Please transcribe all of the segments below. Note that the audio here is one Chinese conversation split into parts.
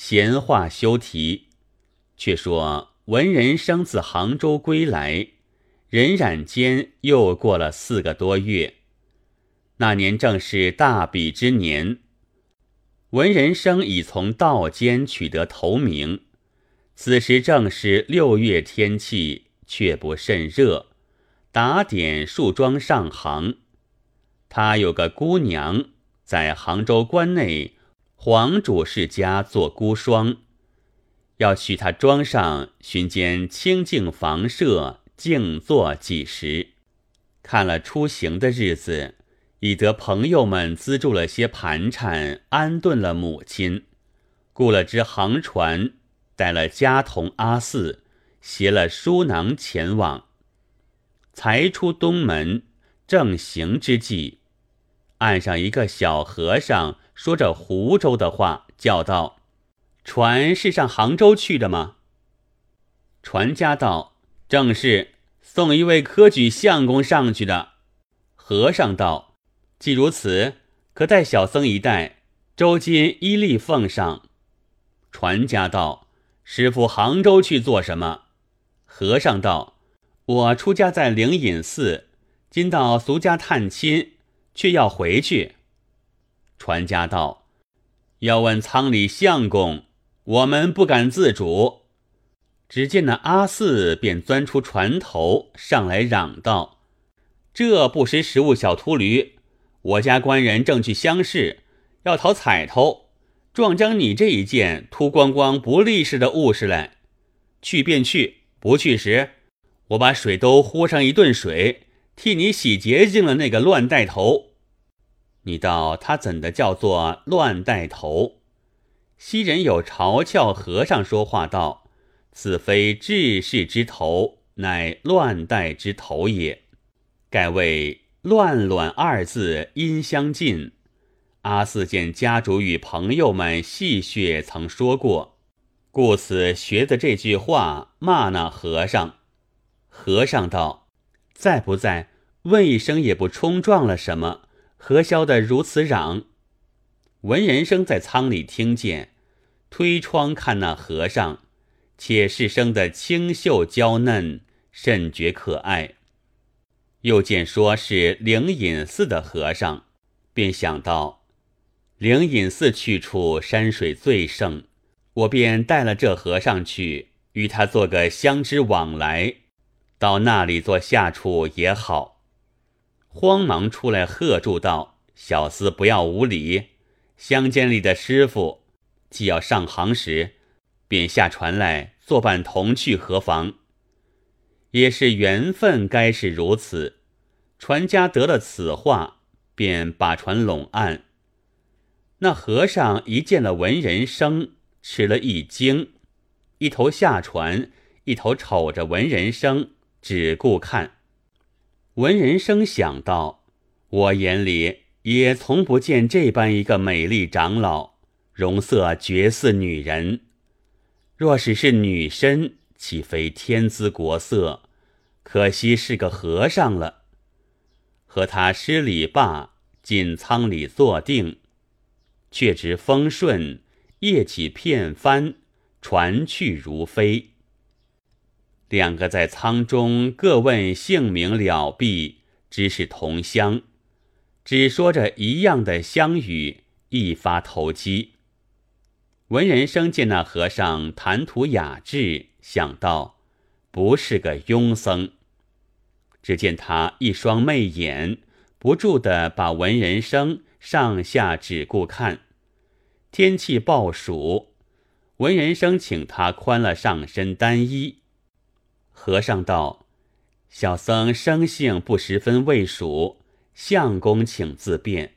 闲话休提，却说文人生自杭州归来，荏苒间又过了四个多月。那年正是大比之年，文人生已从道监取得头名。此时正是六月天气，却不甚热，打点束装上行。他有个姑娘，在杭州关内黄主世家做孤孀，要许他庄上寻间清净房舍，静坐几时。看了出行的日子。已得朋友们资助了些盘缠，安顿了母亲，雇了只航船，带了家童阿四，携了书囊前往。才出东门，正行之际，岸上一个小和尚说着湖州的话，叫道：“船是上杭州去的吗？”船家道：“正是，送一位科举相公上去的。”和尚道。既如此，可带小僧一带，周金依例奉上。船家道：“师傅杭州去做什么？”和尚道：“我出家在灵隐寺，今到俗家探亲，却要回去。”传家道：“要问仓里相公，我们不敢自主。”只见那阿四便钻出船头上来嚷道：“这不识时务小秃驴！”我家官人正去乡试，要讨彩头，撞将你这一件秃光光不利事的物事来。去便去，不去时，我把水都呼上一顿水，替你洗洁净了那个乱带头。你道他怎的叫做乱带头？昔人有嘲诮和尚说话道：“此非治世之头，乃乱带之头也。”盖谓。乱卵二字音相近，阿四见家主与朋友们戏谑曾说过，故此学的这句话骂那和尚。和尚道：“在不在？问一声也不冲撞了什么？何消得如此嚷？”文人生在舱里听见，推窗看那和尚，且是生的清秀娇嫩，甚觉可爱。又见说是灵隐寺的和尚，便想到灵隐寺去处山水最盛，我便带了这和尚去，与他做个相知往来，到那里做下处也好。慌忙出来喝住道：“小厮不要无礼！乡间里的师傅，既要上行时，便下船来作伴同去，何妨？”也是缘分，该是如此。船家得了此话，便把船拢岸。那和尚一见了文人生，吃了一惊，一头下船，一头瞅着文人生，只顾看。文人生想到：我眼里也从不见这般一个美丽长老，容色绝似女人。若是是女身，岂非天姿国色？可惜是个和尚了。和他施礼罢，进舱里坐定，却只风顺，夜起片帆，船去如飞。两个在舱中各问姓名了毕，知是同乡，只说着一样的乡语，一发投机。文人生见那和尚谈吐雅致，想到不是个庸僧。只见他一双媚眼，不住的把文人生上下只顾看。天气暴暑，文人生请他宽了上身单衣。和尚道：“小僧生性不十分畏暑，相公请自便。”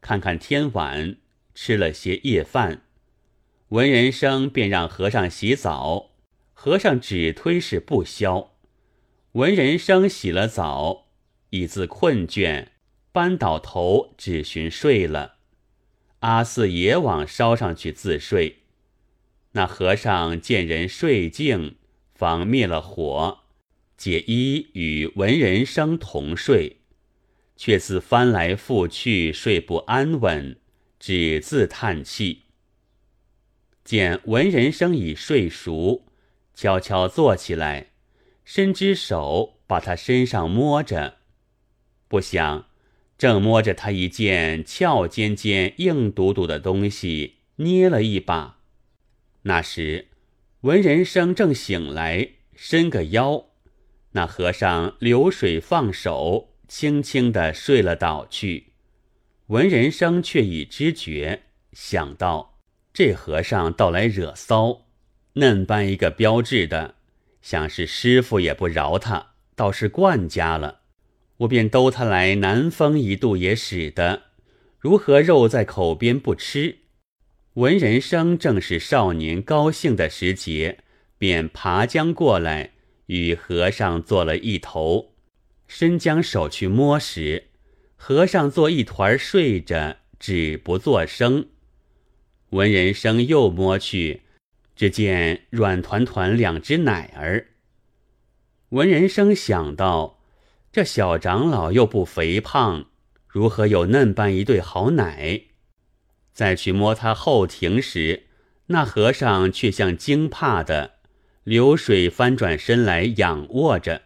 看看天晚，吃了些夜饭，文人生便让和尚洗澡，和尚只推是不消。文人生洗了澡，已自困倦，扳倒头，只寻睡了。阿四也往烧上去自睡。那和尚见人睡静，方灭了火，解衣与文人生同睡，却自翻来覆去睡不安稳，只自叹气。见文人生已睡熟，悄悄坐起来，伸只手把他身上摸着，不想正摸着他一件翘尖尖、硬嘟嘟的东西，捏了一把。那时文人生正醒来，伸个腰，那和尚流水放手。轻轻地睡了倒去，文人生却已知觉，想到这和尚倒来惹骚，嫩般一个标致的，想是师傅也不饶他，倒是惯家了，我便兜他来南风一度也使得，如何肉在口边不吃？文人生正是少年高兴的时节，便爬将过来，与和尚做了一头。伸将手去摸时，和尚做一团睡着，只不作声。文人生又摸去，只见软团团两只奶儿。文人生想到，这小长老又不肥胖，如何有嫩般一对好奶？再去摸他后庭时，那和尚却像惊怕的，流水翻转身来仰卧着。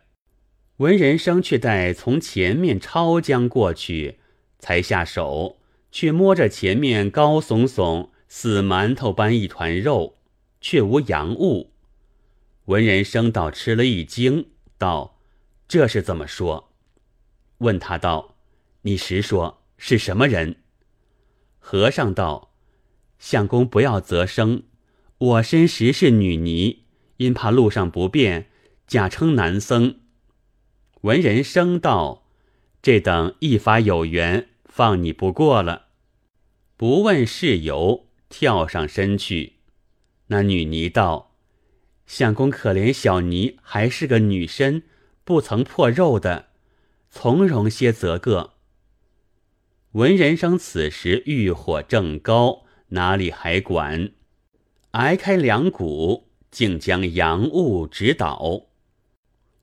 文人生却待从前面抄将过去，才下手，却摸着前面高耸耸似馒头般一团肉，却无洋物。文人生倒吃了一惊，道：“这是怎么说？”问他道：“你实说是什么人？”和尚道：“相公不要责生，我身实是女尼，因怕路上不便，假称男僧。”文人生道：“这等一法有缘，放你不过了。”不问事由，跳上身去。那女尼道：“相公可怜小尼还是个女身，不曾破肉的，从容些则个。”文人生此时欲火正高，哪里还管？挨开两股，竟将洋物直倒。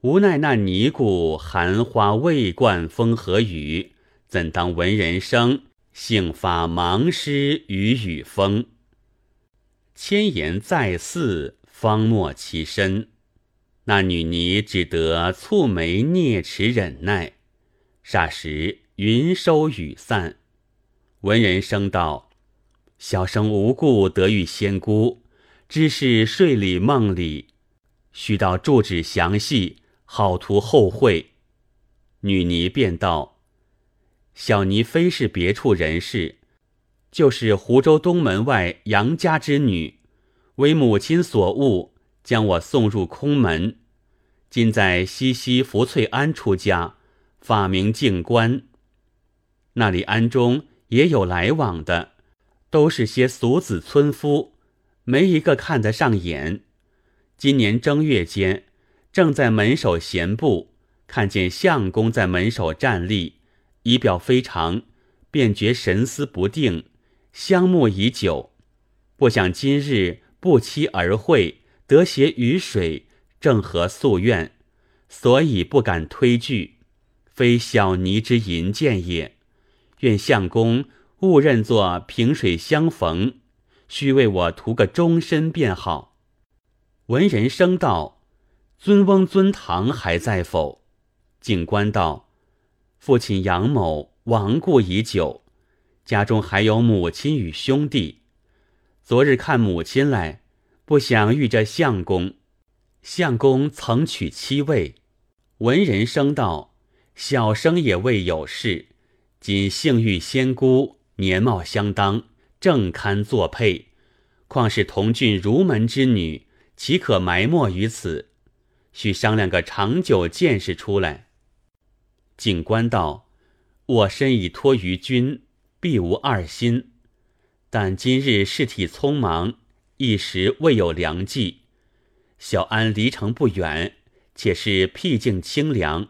无奈那尼姑含花未灌风和雨，怎当文人生幸发芒湿雨雨风？千言再四，方没其身。那女尼只得蹙眉啮齿忍耐。霎时云收雨散。文人声道：“小生无故得遇仙姑，只是睡里梦里，须到住址详细。”好图后会，女尼便道：“小尼非是别处人士，就是湖州东门外杨家之女，为母亲所误，将我送入空门。今在西溪福翠庵出家，法名静观。那里庵中也有来往的，都是些俗子村夫，没一个看得上眼。今年正月间。”正在门首闲步，看见相公在门首站立，仪表非常，便觉神思不定，相慕已久，不想今日不期而会，得携雨水，正合夙愿，所以不敢推拒，非小尼之淫见也。愿相公勿认作萍水相逢，须为我图个终身便好。闻人生道。尊翁尊堂还在否？警官道：“父亲杨某亡故已久，家中还有母亲与兄弟。昨日看母亲来，不想遇着相公。相公曾娶妻位。”闻人生道：“小生也未有事，仅幸遇仙姑，年貌相当，正堪作配。况是同郡儒门之女，岂可埋没于此？”需商量个长久见识出来。警官道：“我身已托于君，必无二心。但今日事体匆忙，一时未有良计。小安离城不远，且是僻静清凉。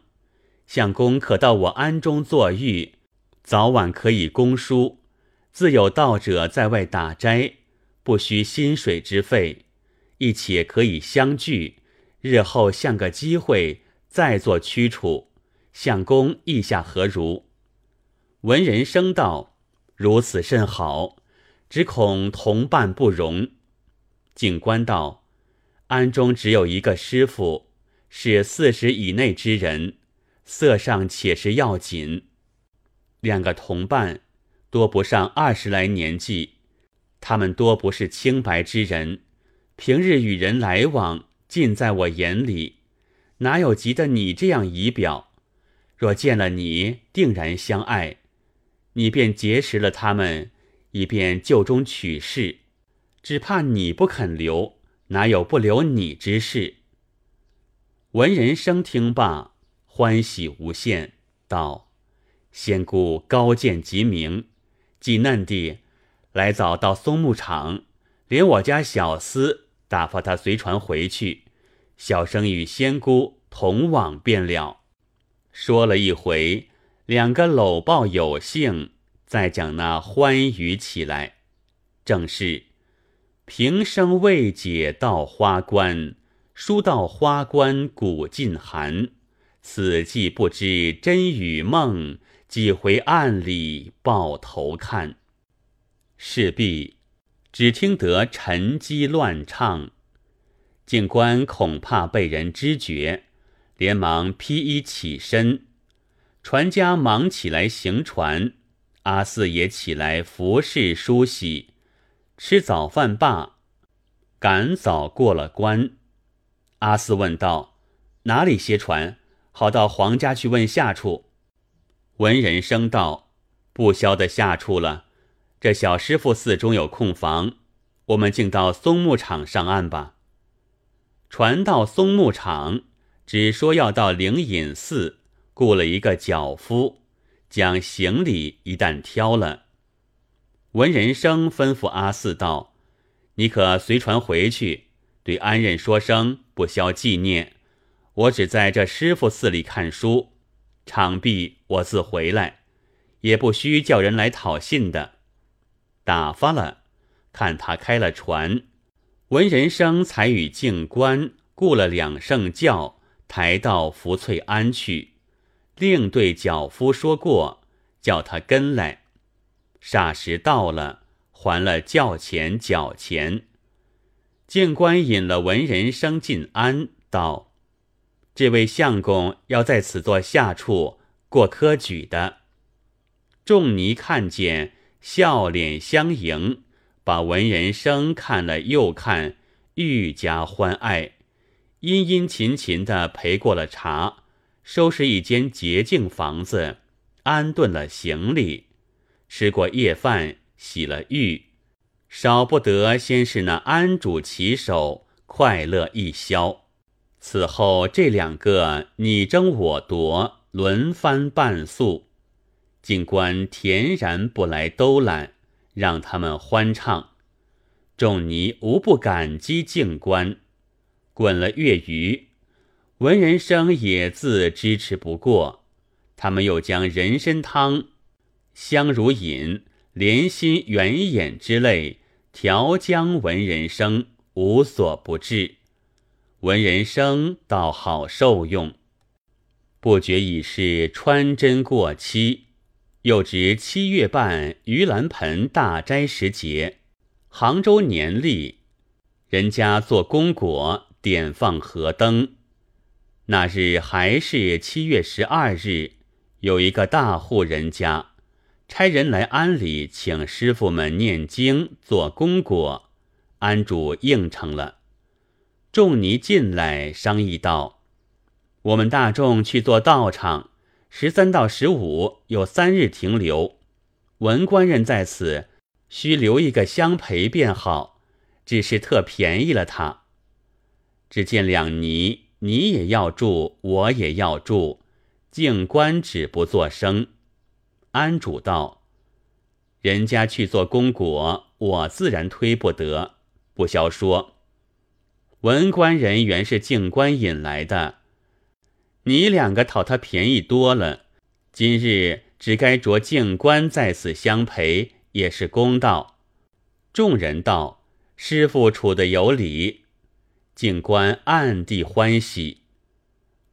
相公可到我庵中坐浴，早晚可以供书。自有道者在外打斋，不需薪水之费，亦且可以相聚。”日后相个机会再做驱处，相公意下何如？闻人生道：“如此甚好，只恐同伴不容。”警官道：“庵中只有一个师傅，是四十以内之人，色上且是要紧。两个同伴，多不上二十来年纪，他们多不是清白之人，平日与人来往，尽在我眼里，哪有急得你这样仪表？若见了你，定然相爱。你便结识了他们，以便就中取势。”只怕你不肯留，哪有不留你之事？文人生听罢，欢喜无限，道：“仙姑高见极明，济嫩地来早到松木场，连我家小厮打发他随船回去，小生与仙姑同往便了。”说了一回，两个搂抱有幸，再讲那欢愉起来，正是。平生未解到花关，书到花关古尽寒。此际不知真与梦，几回暗里抱头看。势必，只听得沉积乱唱。警官恐怕被人知觉，连忙披衣起身。船家忙起来行船，阿四也起来服侍梳洗。吃早饭罢，赶早过了关。阿四问道：“哪里歇船？好到皇家去问下处。”文人生道：“不消得下处了。这小师傅寺中有空房，我们竟到松木场上岸吧。”船到松木场，只说要到灵隐寺雇了一个脚夫，将行李一旦挑了。文人生吩咐阿四道：“你可随船回去，对安任说声不消纪念。我只在这师傅寺里看书，场毕我自回来，也不需叫人来讨信的。”打发了，看他开了船，文人生才与静观雇了两圣轿，抬到福翠庵去，另对脚夫说过，叫他跟来。霎时到了，还了轿钱脚钱。静观引了文人生进安，道：“这位相公要在此做下处过科举的。”众尼看见，笑脸相迎，把文人生看了又看，愈加欢爱，殷殷勤勤的陪过了茶，收拾一间洁净房子，安顿了行李。吃过夜饭，洗了浴，少不得先是那安主起手，快乐一宵。此后这两个你争我夺，轮番伴宿。静观恬然不来兜揽，让他们欢唱。众尼无不感激静观。滚了月余，文人生也自支持不过，他们又将人参汤。香如饮、莲心、圆眼之类调浆，文人生无所不至。文人生倒好受用。不觉已是穿针过期，又值七月半盂兰盆大斋时节，杭州年历，人家做功果，点放河灯。那日还是七月十二日，有一个大户人家。差人来庵里请师傅们念经做功果，庵主应承了。众尼进来商议道：“我们大众去做道场，十三到十五有三日停留。文官人在此，需留一个相陪便好，只是特便宜了他。只见两尼，你也要住，我也要住，静观止不作声。”安主道：“人家去做功果，我自然推不得。不消说，文官人原是静官引来的，你两个讨他便宜多了。今日只该着静官在此相陪，也是公道。”众人道：“师傅处的有理。”静官暗地欢喜。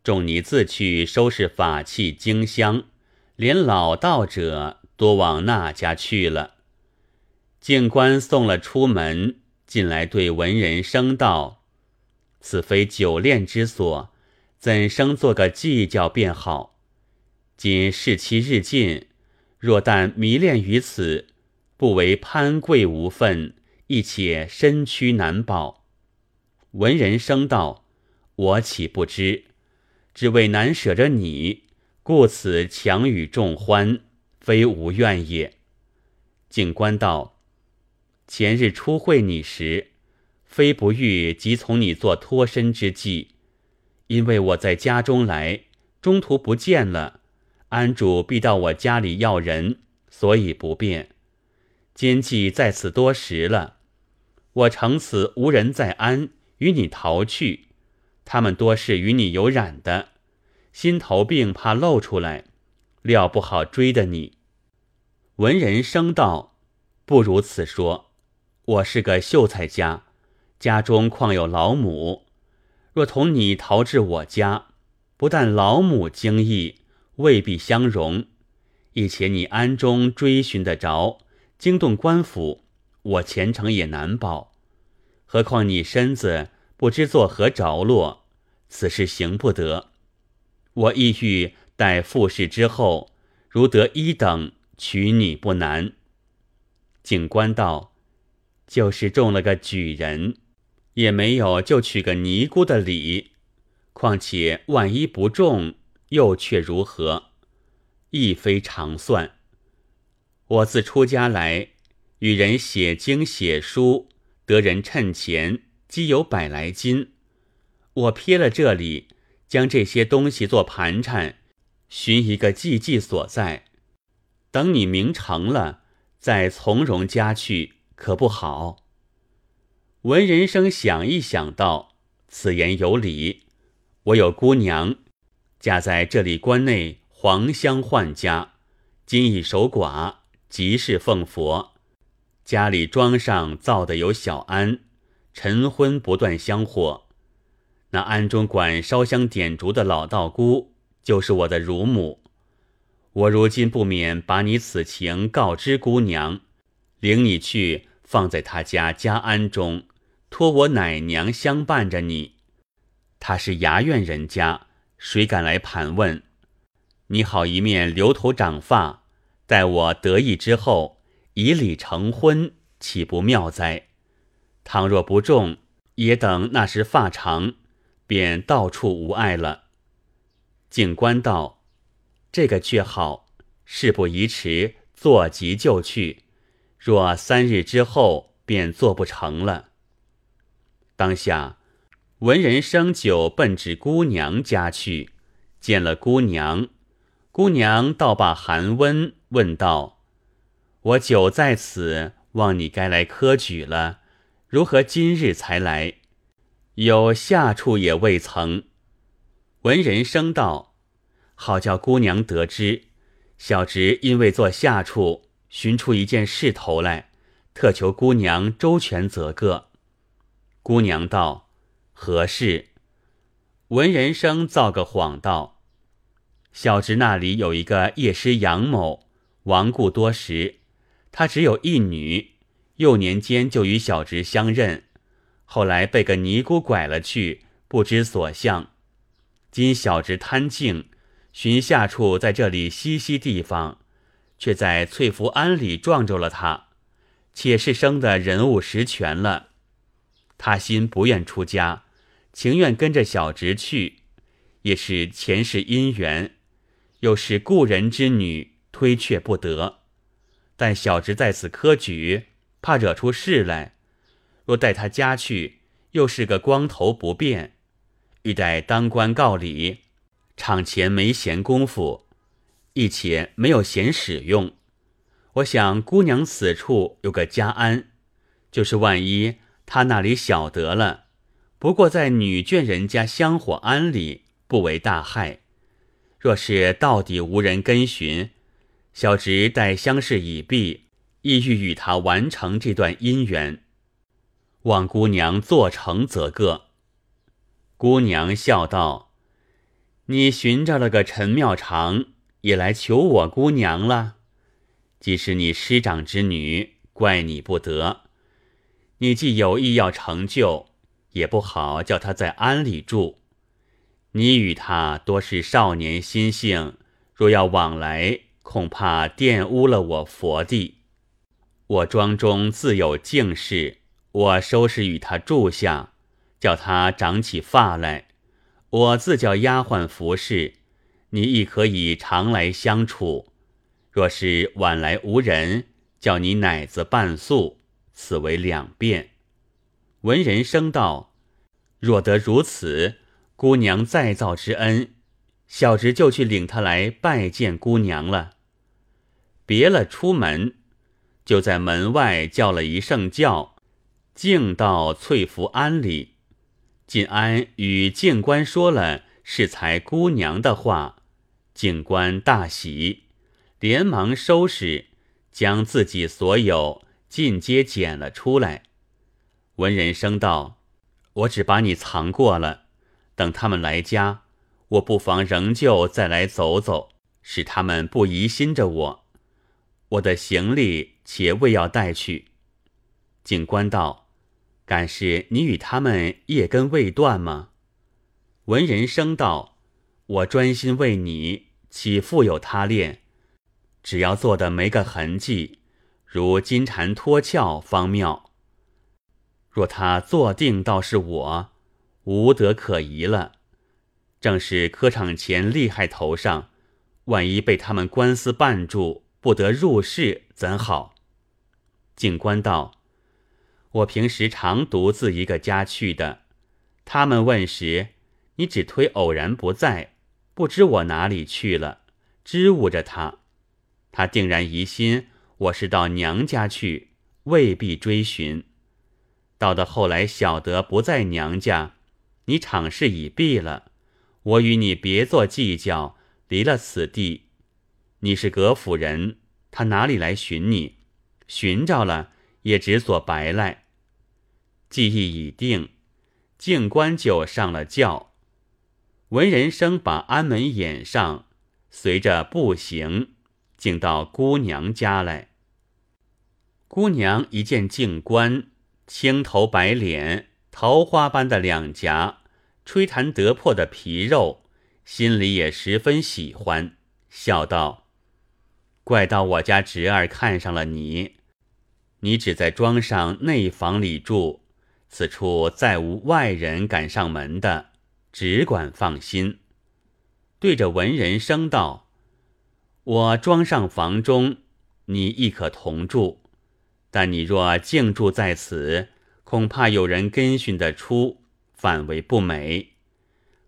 众尼自去收拾法器经香。连老道者多往那家去了。静官送了出门，进来对文人声道：“此非久恋之所，怎生做个计较便好？今事期日近，若但迷恋于此，不为攀贵无分，亦且身躯难保。”文人生道：“我岂不知？只为难舍着你，故此强与众欢，非无怨也。”警官道：“前日初会你时，非不欲即从你做脱身之计，因为我在家中来，中途不见了，安主必到我家里要人，所以不便。今既在此多时了，我乘此无人在安，与你逃去，他们多是与你有染的，心头病怕露出来，料不好追的你。”文人生道：“不如此说，我是个秀才家，家中况有老母。若同你逃至我家，不但老母惊异，未必相容；亦且你安中追寻得着，惊动官府，我前程也难保。何况你身子不知作何着落，此事行不得。我意欲待复试之后，如得一等。”娶你不难。警官道：“就是中了个举人，也没有就娶个尼姑的理。况且万一不中，又却如何？亦非常算。我自出家来，与人写经写书，得人趁钱，积有百来金。我撇了这里，将这些东西做盘缠，寻一个寂寂所在。”等你名成了，再从容家去，可不好？文人生想一想，道：“此言有理。我有姑娘，嫁在这里关内黄香宦家，今已守寡，即是奉佛。家里庄上造的有小庵，晨昏不断香火。那庵中管烧香点烛的老道姑，就是我的乳母。”我如今不免把你此情告知姑娘，领你去放在她家家庵中，托我奶娘相伴着你。她是衙院人家，谁敢来盘问？你好一面留头长发，待我得意之后，以礼成婚，岂不妙哉？倘若不中，也等那时发长，便到处无碍了。警官道。这个却好，事不宜迟，做急就去。若三日之后，便做不成了。当下，文人生酒奔至姑娘家去，见了姑娘，姑娘倒把寒温，问道：“我久在此，望你该来科举了，如何今日才来？有下处也未曾。”文人生道。好叫姑娘得知，小侄因为做下处，寻出一件事头来，特求姑娘周全则个。姑娘道：“何事？”文人生造个谎道：“小侄那里有一个叶师杨某，亡故多时，他只有一女，幼年间就与小侄相认，后来被个尼姑拐了去，不知所向。今小侄贪静。”寻下处在这里栖息地方，却在翠福庵里撞着了他，且是生的人物实全了。他心不愿出家，情愿跟着小侄去，也是前世姻缘，又是故人之女，推却不得。但小侄在此科举，怕惹出事来，若带他家去，又是个光头不便，欲待当官告礼。场前没闲工夫，亦且没有闲使用。我想姑娘此处有个家安，就是万一他那里晓得了，不过在女眷人家香火庵里，不为大害。若是到底无人跟寻，小侄待相事已毕，意欲与他完成这段姻缘，望姑娘做成则个。姑娘笑道。你寻着了个陈妙长，也来求我姑娘了。既是你师长之女，怪你不得。你既有意要成就，也不好叫他在庵里住。你与他多是少年心性，若要往来，恐怕玷污了我佛地。我庄中自有净事，我收拾与他住下，叫他长起发来，我自叫丫鬟服侍，你亦可以常来相处。若是晚来无人，叫你奶子伴宿，此为两遍。闻人生道：若得如此。姑娘再造之恩，小侄就去领他来拜见姑娘了。别了出门，就在门外叫了一声叫，径到翠福庵里。晋安与静官说了是才姑娘的话，静官大喜，连忙收拾，将自己所有尽皆捡了出来。闻人生道：“我只把你藏过了。”等他们来家，我不妨仍旧再来走走，使他们不疑心着我。我的行李且未要带去。警官道：“敢是你与他们业根未断吗？”闻人生道：“我专心为你，岂复有他恋？只要做的没个痕迹，如金蝉脱壳方妙。若他坐定，倒是我。”无德可疑了，正是科场前厉害头上，万一被他们官司绊住，不得入室，怎好？警官道：“我平时常独自一个家去的，他们问时，你只推偶然不在，不知我哪里去了，支吾着他，他定然疑心我是到娘家去，未必追寻。到的后来晓得不在娘家。”你场事已毕了，我与你别做计较，离了此地。你是葛府人，他哪里来寻你？寻着了，也只所白赖。计议已定，静观就上了轿。文人生把安门掩上，随着步行，竟到姑娘家来。姑娘一见静观，青头白脸，桃花般的两颊。吹弹得破的皮肉，心里也十分喜欢，笑道：“怪到我家侄儿看上了你，你只在庄上内房里住，此处再无外人敢上门的，只管放心。”对着文人声道：“我庄上房中，你亦可同住，但你若静住在此，恐怕有人跟寻得出。”反为不美，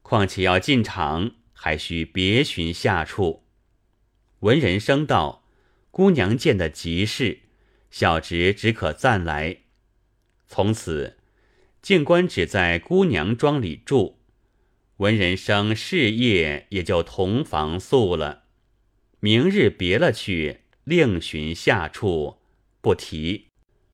况且要进场，还需别寻下处。闻人声道：“姑娘见的急事，小侄只可暂来。”从此，静官只在姑娘庄里住，闻人生事业也就同房宿了。明日别了去，另寻下处，不提。